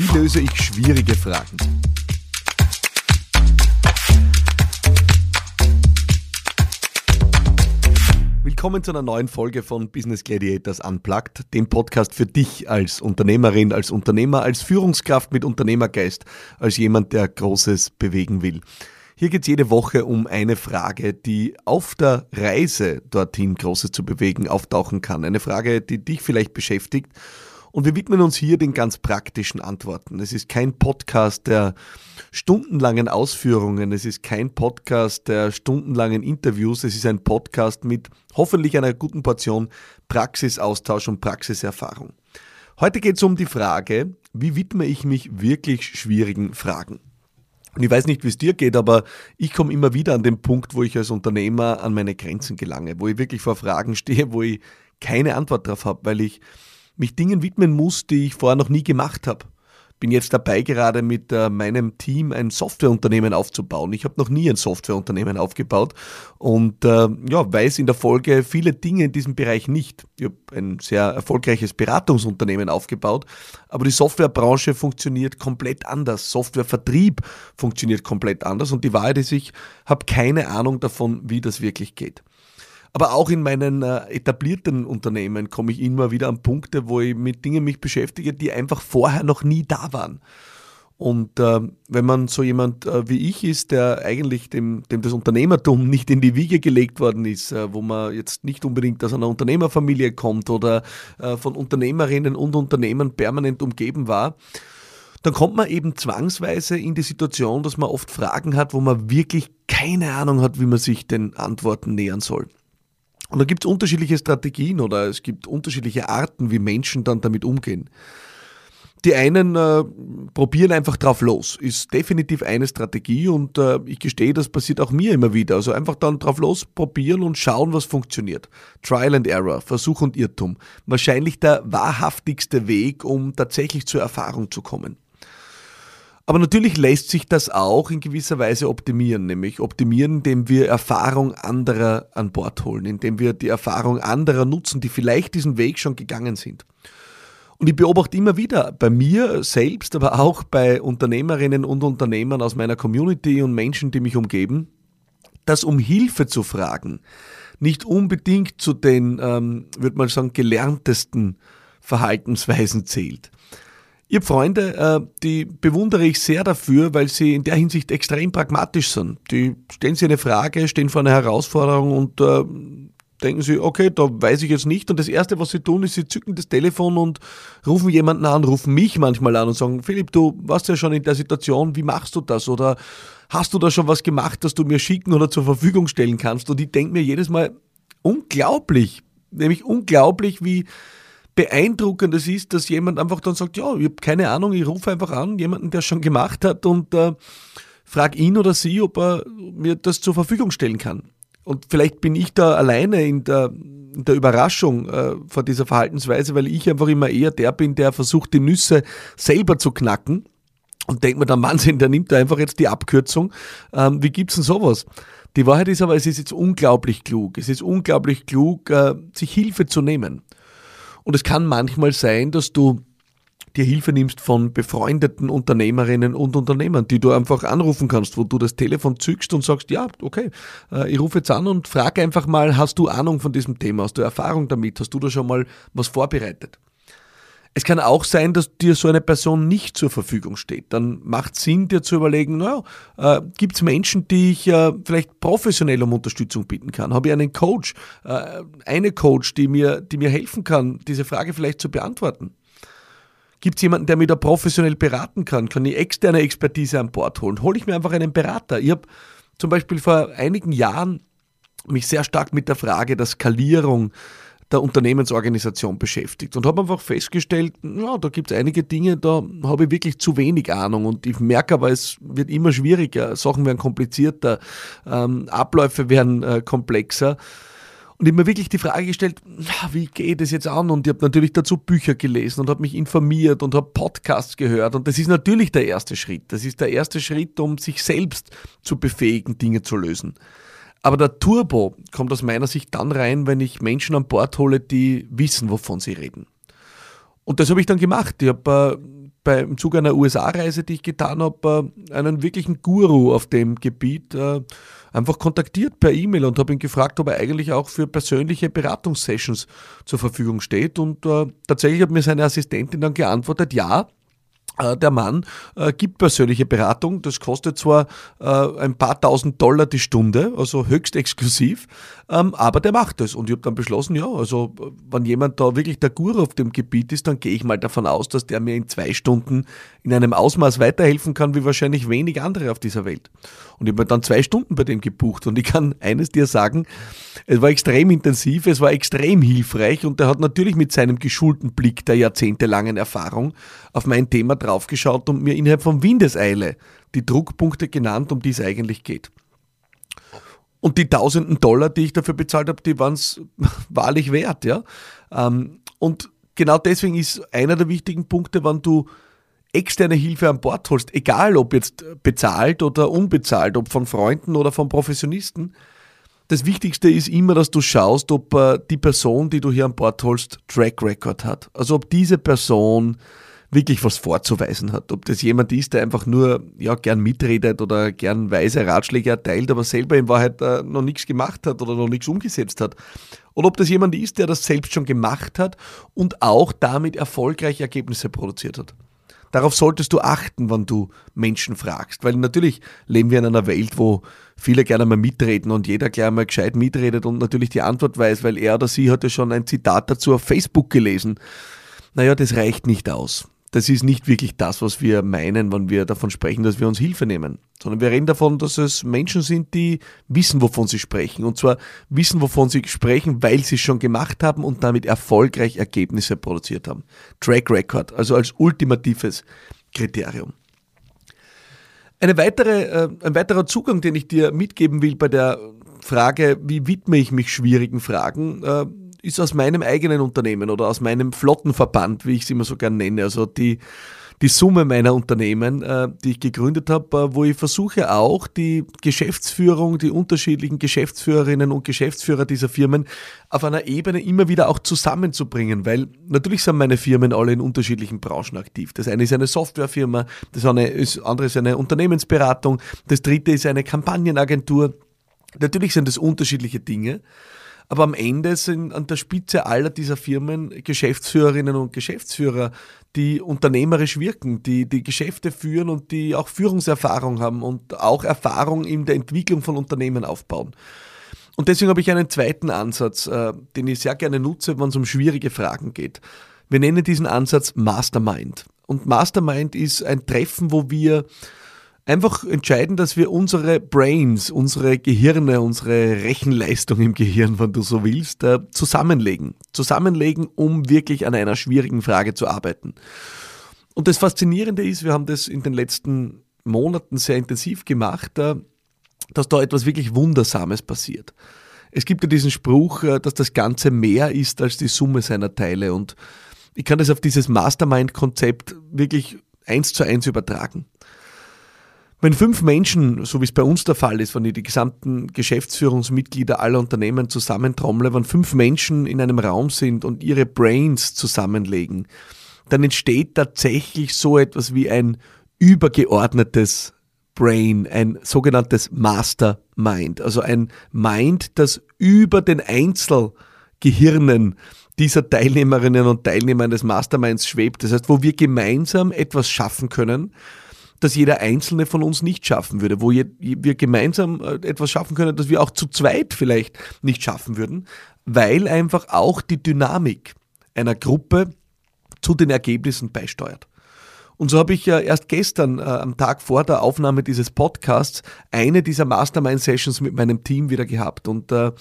Wie löse ich schwierige Fragen? Willkommen zu einer neuen Folge von Business Gladiators Unplugged, dem Podcast für dich als Unternehmerin, als Unternehmer, als Führungskraft mit Unternehmergeist, als jemand, der Großes bewegen will. Hier geht es jede Woche um eine Frage, die auf der Reise dorthin Großes zu bewegen auftauchen kann. Eine Frage, die dich vielleicht beschäftigt. Und wir widmen uns hier den ganz praktischen Antworten. Es ist kein Podcast der stundenlangen Ausführungen, es ist kein Podcast der stundenlangen Interviews, es ist ein Podcast mit hoffentlich einer guten Portion Praxisaustausch und Praxiserfahrung. Heute geht es um die Frage, wie widme ich mich wirklich schwierigen Fragen? Und ich weiß nicht, wie es dir geht, aber ich komme immer wieder an den Punkt, wo ich als Unternehmer an meine Grenzen gelange, wo ich wirklich vor Fragen stehe, wo ich keine Antwort darauf habe, weil ich mich Dingen widmen muss, die ich vorher noch nie gemacht habe bin jetzt dabei, gerade mit äh, meinem Team ein Softwareunternehmen aufzubauen. Ich habe noch nie ein Softwareunternehmen aufgebaut und äh, ja, weiß in der Folge viele Dinge in diesem Bereich nicht. Ich habe ein sehr erfolgreiches Beratungsunternehmen aufgebaut, aber die Softwarebranche funktioniert komplett anders. Softwarevertrieb funktioniert komplett anders und die Wahrheit ist, ich habe keine Ahnung davon, wie das wirklich geht. Aber auch in meinen äh, etablierten Unternehmen komme ich immer wieder an Punkte, wo ich mit Dingen mich beschäftige, die einfach vorher noch nie da waren. Und äh, wenn man so jemand äh, wie ich ist, der eigentlich dem, dem das Unternehmertum nicht in die Wiege gelegt worden ist, äh, wo man jetzt nicht unbedingt aus einer Unternehmerfamilie kommt oder äh, von Unternehmerinnen und Unternehmern permanent umgeben war, dann kommt man eben zwangsweise in die Situation, dass man oft Fragen hat, wo man wirklich keine Ahnung hat, wie man sich den Antworten nähern soll. Und da gibt es unterschiedliche Strategien oder es gibt unterschiedliche Arten, wie Menschen dann damit umgehen. Die einen äh, probieren einfach drauf los, ist definitiv eine Strategie und äh, ich gestehe, das passiert auch mir immer wieder. Also einfach dann drauf los probieren und schauen, was funktioniert. Trial and Error, Versuch und Irrtum. Wahrscheinlich der wahrhaftigste Weg, um tatsächlich zur Erfahrung zu kommen. Aber natürlich lässt sich das auch in gewisser Weise optimieren, nämlich optimieren, indem wir Erfahrung anderer an Bord holen, indem wir die Erfahrung anderer nutzen, die vielleicht diesen Weg schon gegangen sind. Und ich beobachte immer wieder bei mir selbst, aber auch bei Unternehmerinnen und Unternehmern aus meiner Community und Menschen, die mich umgeben, dass um Hilfe zu fragen nicht unbedingt zu den, ähm, würde man sagen, gelerntesten Verhaltensweisen zählt. Habe Freunde, äh, die bewundere ich sehr dafür, weil sie in der Hinsicht extrem pragmatisch sind. Die stellen sich eine Frage, stehen vor einer Herausforderung und äh, denken sie, okay, da weiß ich jetzt nicht. Und das Erste, was sie tun, ist, sie zücken das Telefon und rufen jemanden an, rufen mich manchmal an und sagen, Philipp, du warst ja schon in der Situation, wie machst du das? Oder hast du da schon was gemacht, das du mir schicken oder zur Verfügung stellen kannst? Und ich denke mir jedes Mal, unglaublich, nämlich unglaublich, wie beeindruckend es ist, dass jemand einfach dann sagt, ja, ich habe keine Ahnung, ich rufe einfach an, jemanden, der schon gemacht hat und äh, frage ihn oder sie, ob er mir das zur Verfügung stellen kann. Und vielleicht bin ich da alleine in der, in der Überraschung äh, vor dieser Verhaltensweise, weil ich einfach immer eher der bin, der versucht, die Nüsse selber zu knacken und denkt mir dann, Wahnsinn, der nimmt da einfach jetzt die Abkürzung. Ähm, wie gibt's denn sowas? Die Wahrheit ist aber, es ist jetzt unglaublich klug. Es ist unglaublich klug, äh, sich Hilfe zu nehmen. Und es kann manchmal sein, dass du dir Hilfe nimmst von befreundeten Unternehmerinnen und Unternehmern, die du einfach anrufen kannst, wo du das Telefon zückst und sagst, ja, okay, äh, ich rufe jetzt an und frage einfach mal, hast du Ahnung von diesem Thema, hast du Erfahrung damit, hast du da schon mal was vorbereitet? Es kann auch sein, dass dir so eine Person nicht zur Verfügung steht. Dann macht Sinn, dir zu überlegen, naja, äh, gibt es Menschen, die ich äh, vielleicht professionell um Unterstützung bitten kann? Habe ich einen Coach, äh, eine Coach, die mir, die mir helfen kann, diese Frage vielleicht zu beantworten? Gibt es jemanden, der mich da professionell beraten kann? Kann ich externe Expertise an Bord holen? Hole ich mir einfach einen Berater? Ich habe zum Beispiel vor einigen Jahren mich sehr stark mit der Frage der Skalierung der Unternehmensorganisation beschäftigt und habe einfach festgestellt, ja, da gibt es einige Dinge, da habe ich wirklich zu wenig Ahnung und ich merke aber, es wird immer schwieriger, Sachen werden komplizierter, ähm, Abläufe werden äh, komplexer. Und ich habe mir wirklich die Frage gestellt, wie geht es jetzt an? Und ich habe natürlich dazu Bücher gelesen und habe mich informiert und habe Podcasts gehört. Und das ist natürlich der erste Schritt. Das ist der erste Schritt, um sich selbst zu befähigen, Dinge zu lösen. Aber der Turbo kommt aus meiner Sicht dann rein, wenn ich Menschen an Bord hole, die wissen, wovon sie reden. Und das habe ich dann gemacht. Ich habe äh, bei, im Zuge einer USA-Reise, die ich getan habe, äh, einen wirklichen Guru auf dem Gebiet äh, einfach kontaktiert per E-Mail und habe ihn gefragt, ob er eigentlich auch für persönliche Beratungssessions zur Verfügung steht. Und äh, tatsächlich hat mir seine Assistentin dann geantwortet, ja, der Mann äh, gibt persönliche Beratung. Das kostet zwar äh, ein paar tausend Dollar die Stunde, also höchst exklusiv, ähm, aber der macht es. Und ich habe dann beschlossen, ja, also wenn jemand da wirklich der Guru auf dem Gebiet ist, dann gehe ich mal davon aus, dass der mir in zwei Stunden in einem Ausmaß weiterhelfen kann, wie wahrscheinlich wenig andere auf dieser Welt. Und ich habe mir dann zwei Stunden bei dem gebucht. Und ich kann eines dir sagen, es war extrem intensiv, es war extrem hilfreich und er hat natürlich mit seinem geschulten Blick der jahrzehntelangen Erfahrung auf mein Thema draufgeschaut und mir innerhalb von Windeseile die Druckpunkte genannt, um die es eigentlich geht. Und die tausenden Dollar, die ich dafür bezahlt habe, die waren es wahrlich wert, ja. Ähm, und genau deswegen ist einer der wichtigen Punkte, wenn du externe Hilfe an Bord holst, egal ob jetzt bezahlt oder unbezahlt, ob von Freunden oder von Professionisten, das Wichtigste ist immer, dass du schaust, ob äh, die Person, die du hier an Bord holst, Track Record hat. Also ob diese Person wirklich was vorzuweisen hat. Ob das jemand ist, der einfach nur ja, gern mitredet oder gern weise Ratschläge erteilt, aber selber in Wahrheit äh, noch nichts gemacht hat oder noch nichts umgesetzt hat. Oder ob das jemand ist, der das selbst schon gemacht hat und auch damit erfolgreich Ergebnisse produziert hat. Darauf solltest du achten, wenn du Menschen fragst. Weil natürlich leben wir in einer Welt, wo viele gerne mal mitreden und jeder gleich mal gescheit mitredet und natürlich die Antwort weiß, weil er oder sie hat ja schon ein Zitat dazu auf Facebook gelesen. Naja, das reicht nicht aus das ist nicht wirklich das, was wir meinen, wenn wir davon sprechen, dass wir uns Hilfe nehmen, sondern wir reden davon, dass es Menschen sind, die wissen, wovon sie sprechen. Und zwar wissen, wovon sie sprechen, weil sie es schon gemacht haben und damit erfolgreich Ergebnisse produziert haben. Track Record, also als ultimatives Kriterium. Eine weitere, äh, ein weiterer Zugang, den ich dir mitgeben will bei der Frage, wie widme ich mich schwierigen Fragen, äh, ist aus meinem eigenen Unternehmen oder aus meinem Flottenverband, wie ich es immer so gern nenne. Also die, die Summe meiner Unternehmen, äh, die ich gegründet habe, äh, wo ich versuche auch die Geschäftsführung, die unterschiedlichen Geschäftsführerinnen und Geschäftsführer dieser Firmen auf einer Ebene immer wieder auch zusammenzubringen, weil natürlich sind meine Firmen alle in unterschiedlichen Branchen aktiv. Das eine ist eine Softwarefirma, das andere ist eine Unternehmensberatung, das dritte ist eine Kampagnenagentur. Natürlich sind das unterschiedliche Dinge. Aber am Ende sind an der Spitze aller dieser Firmen Geschäftsführerinnen und Geschäftsführer, die unternehmerisch wirken, die die Geschäfte führen und die auch Führungserfahrung haben und auch Erfahrung in der Entwicklung von Unternehmen aufbauen. Und deswegen habe ich einen zweiten Ansatz, äh, den ich sehr gerne nutze, wenn es um schwierige Fragen geht. Wir nennen diesen Ansatz Mastermind. Und Mastermind ist ein Treffen, wo wir einfach entscheiden, dass wir unsere Brains, unsere Gehirne, unsere Rechenleistung im Gehirn, wenn du so willst, äh, zusammenlegen. Zusammenlegen, um wirklich an einer schwierigen Frage zu arbeiten. Und das Faszinierende ist, wir haben das in den letzten Monaten sehr intensiv gemacht, äh, dass da etwas wirklich Wundersames passiert. Es gibt ja diesen Spruch, äh, dass das Ganze mehr ist als die Summe seiner Teile. Und ich kann das auf dieses Mastermind-Konzept wirklich eins zu eins übertragen. Wenn fünf Menschen, so wie es bei uns der Fall ist, wenn ich die gesamten Geschäftsführungsmitglieder aller Unternehmen zusammentrommle, wenn fünf Menschen in einem Raum sind und ihre Brains zusammenlegen, dann entsteht tatsächlich so etwas wie ein übergeordnetes Brain, ein sogenanntes Mastermind, also ein Mind, das über den Einzelgehirnen dieser Teilnehmerinnen und Teilnehmer des Masterminds schwebt. Das heißt, wo wir gemeinsam etwas schaffen können, das jeder Einzelne von uns nicht schaffen würde, wo wir gemeinsam äh, etwas schaffen können, das wir auch zu zweit vielleicht nicht schaffen würden, weil einfach auch die Dynamik einer Gruppe zu den Ergebnissen beisteuert. Und so habe ich ja erst gestern äh, am Tag vor der Aufnahme dieses Podcasts eine dieser Mastermind-Sessions mit meinem Team wieder gehabt. Und äh,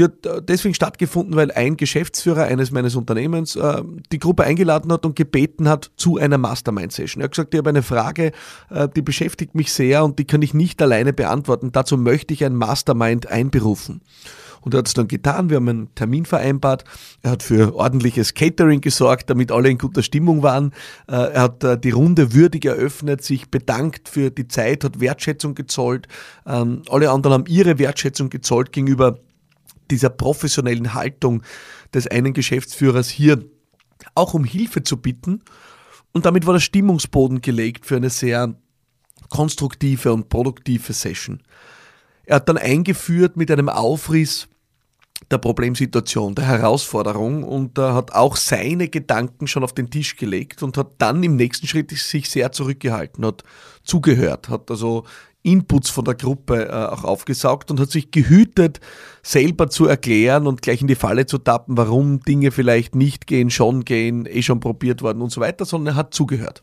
die hat äh, deswegen stattgefunden, weil ein Geschäftsführer eines meines Unternehmens äh, die Gruppe eingeladen hat und gebeten hat zu einer Mastermind-Session. Er hat gesagt, ich habe eine Frage, äh, die beschäftigt mich sehr und die kann ich nicht alleine beantworten. Dazu möchte ich ein Mastermind einberufen. Und er hat es dann getan. Wir haben einen Termin vereinbart. Er hat für ordentliches Catering gesorgt, damit alle in guter Stimmung waren. Äh, er hat äh, die Runde würdig eröffnet, sich bedankt für die Zeit, hat Wertschätzung gezollt. Ähm, alle anderen haben ihre Wertschätzung gezollt gegenüber dieser professionellen Haltung des einen Geschäftsführers hier auch um Hilfe zu bitten. Und damit war der Stimmungsboden gelegt für eine sehr konstruktive und produktive Session. Er hat dann eingeführt mit einem Aufriss der Problemsituation, der Herausforderung und äh, hat auch seine Gedanken schon auf den Tisch gelegt und hat dann im nächsten Schritt sich sehr zurückgehalten, hat zugehört, hat also Inputs von der Gruppe äh, auch aufgesaugt und hat sich gehütet, selber zu erklären und gleich in die Falle zu tappen, warum Dinge vielleicht nicht gehen, schon gehen, eh schon probiert worden und so weiter, sondern er hat zugehört.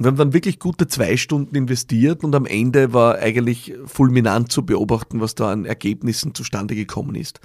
Wir haben dann wirklich gute zwei Stunden investiert und am Ende war eigentlich fulminant zu beobachten, was da an Ergebnissen zustande gekommen ist.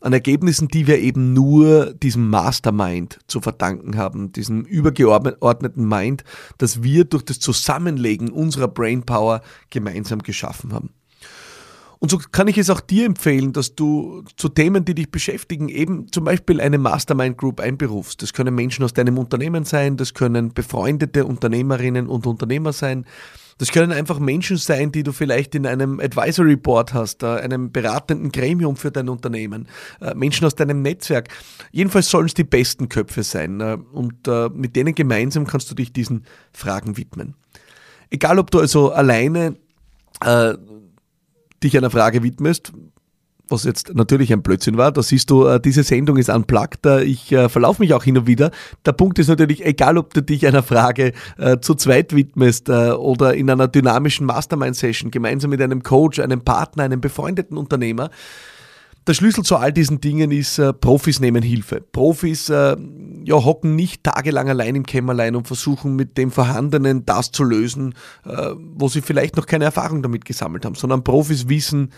An Ergebnissen, die wir eben nur diesem Mastermind zu verdanken haben, diesem übergeordneten Mind, das wir durch das Zusammenlegen unserer Brainpower gemeinsam geschaffen haben. Und so kann ich es auch dir empfehlen, dass du zu Themen, die dich beschäftigen, eben zum Beispiel eine Mastermind Group einberufst. Das können Menschen aus deinem Unternehmen sein, das können befreundete Unternehmerinnen und Unternehmer sein. Das können einfach Menschen sein, die du vielleicht in einem Advisory Board hast, äh, einem beratenden Gremium für dein Unternehmen, äh, Menschen aus deinem Netzwerk. Jedenfalls sollen es die besten Köpfe sein äh, und mit denen gemeinsam kannst du dich diesen Fragen widmen. Egal, ob du also alleine dich einer Frage widmest, was jetzt natürlich ein Blödsinn war, da siehst du, äh, diese Sendung ist unplugged, ich äh, verlaufe mich auch hin und wieder. Der Punkt ist natürlich, egal ob du dich einer Frage äh, zu zweit widmest äh, oder in einer dynamischen Mastermind-Session gemeinsam mit einem Coach, einem Partner, einem befreundeten Unternehmer, der Schlüssel zu all diesen Dingen ist, äh, Profis nehmen Hilfe. Profis äh, ja, hocken nicht tagelang allein im Kämmerlein und versuchen mit dem Vorhandenen das zu lösen, äh, wo sie vielleicht noch keine Erfahrung damit gesammelt haben, sondern Profis wissen,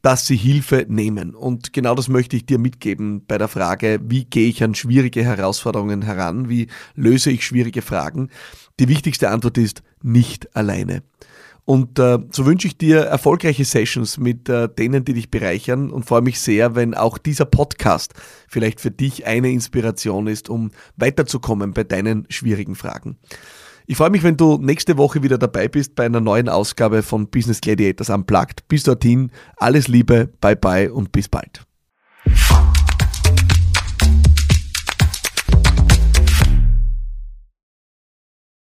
dass sie Hilfe nehmen. Und genau das möchte ich dir mitgeben bei der Frage, wie gehe ich an schwierige Herausforderungen heran, wie löse ich schwierige Fragen. Die wichtigste Antwort ist nicht alleine. Und äh, so wünsche ich dir erfolgreiche Sessions mit äh, denen, die dich bereichern und freue mich sehr, wenn auch dieser Podcast vielleicht für dich eine Inspiration ist, um weiterzukommen bei deinen schwierigen Fragen. Ich freue mich, wenn du nächste Woche wieder dabei bist bei einer neuen Ausgabe von Business Gladiators Unplugged. Bis dorthin, alles Liebe, bye bye und bis bald.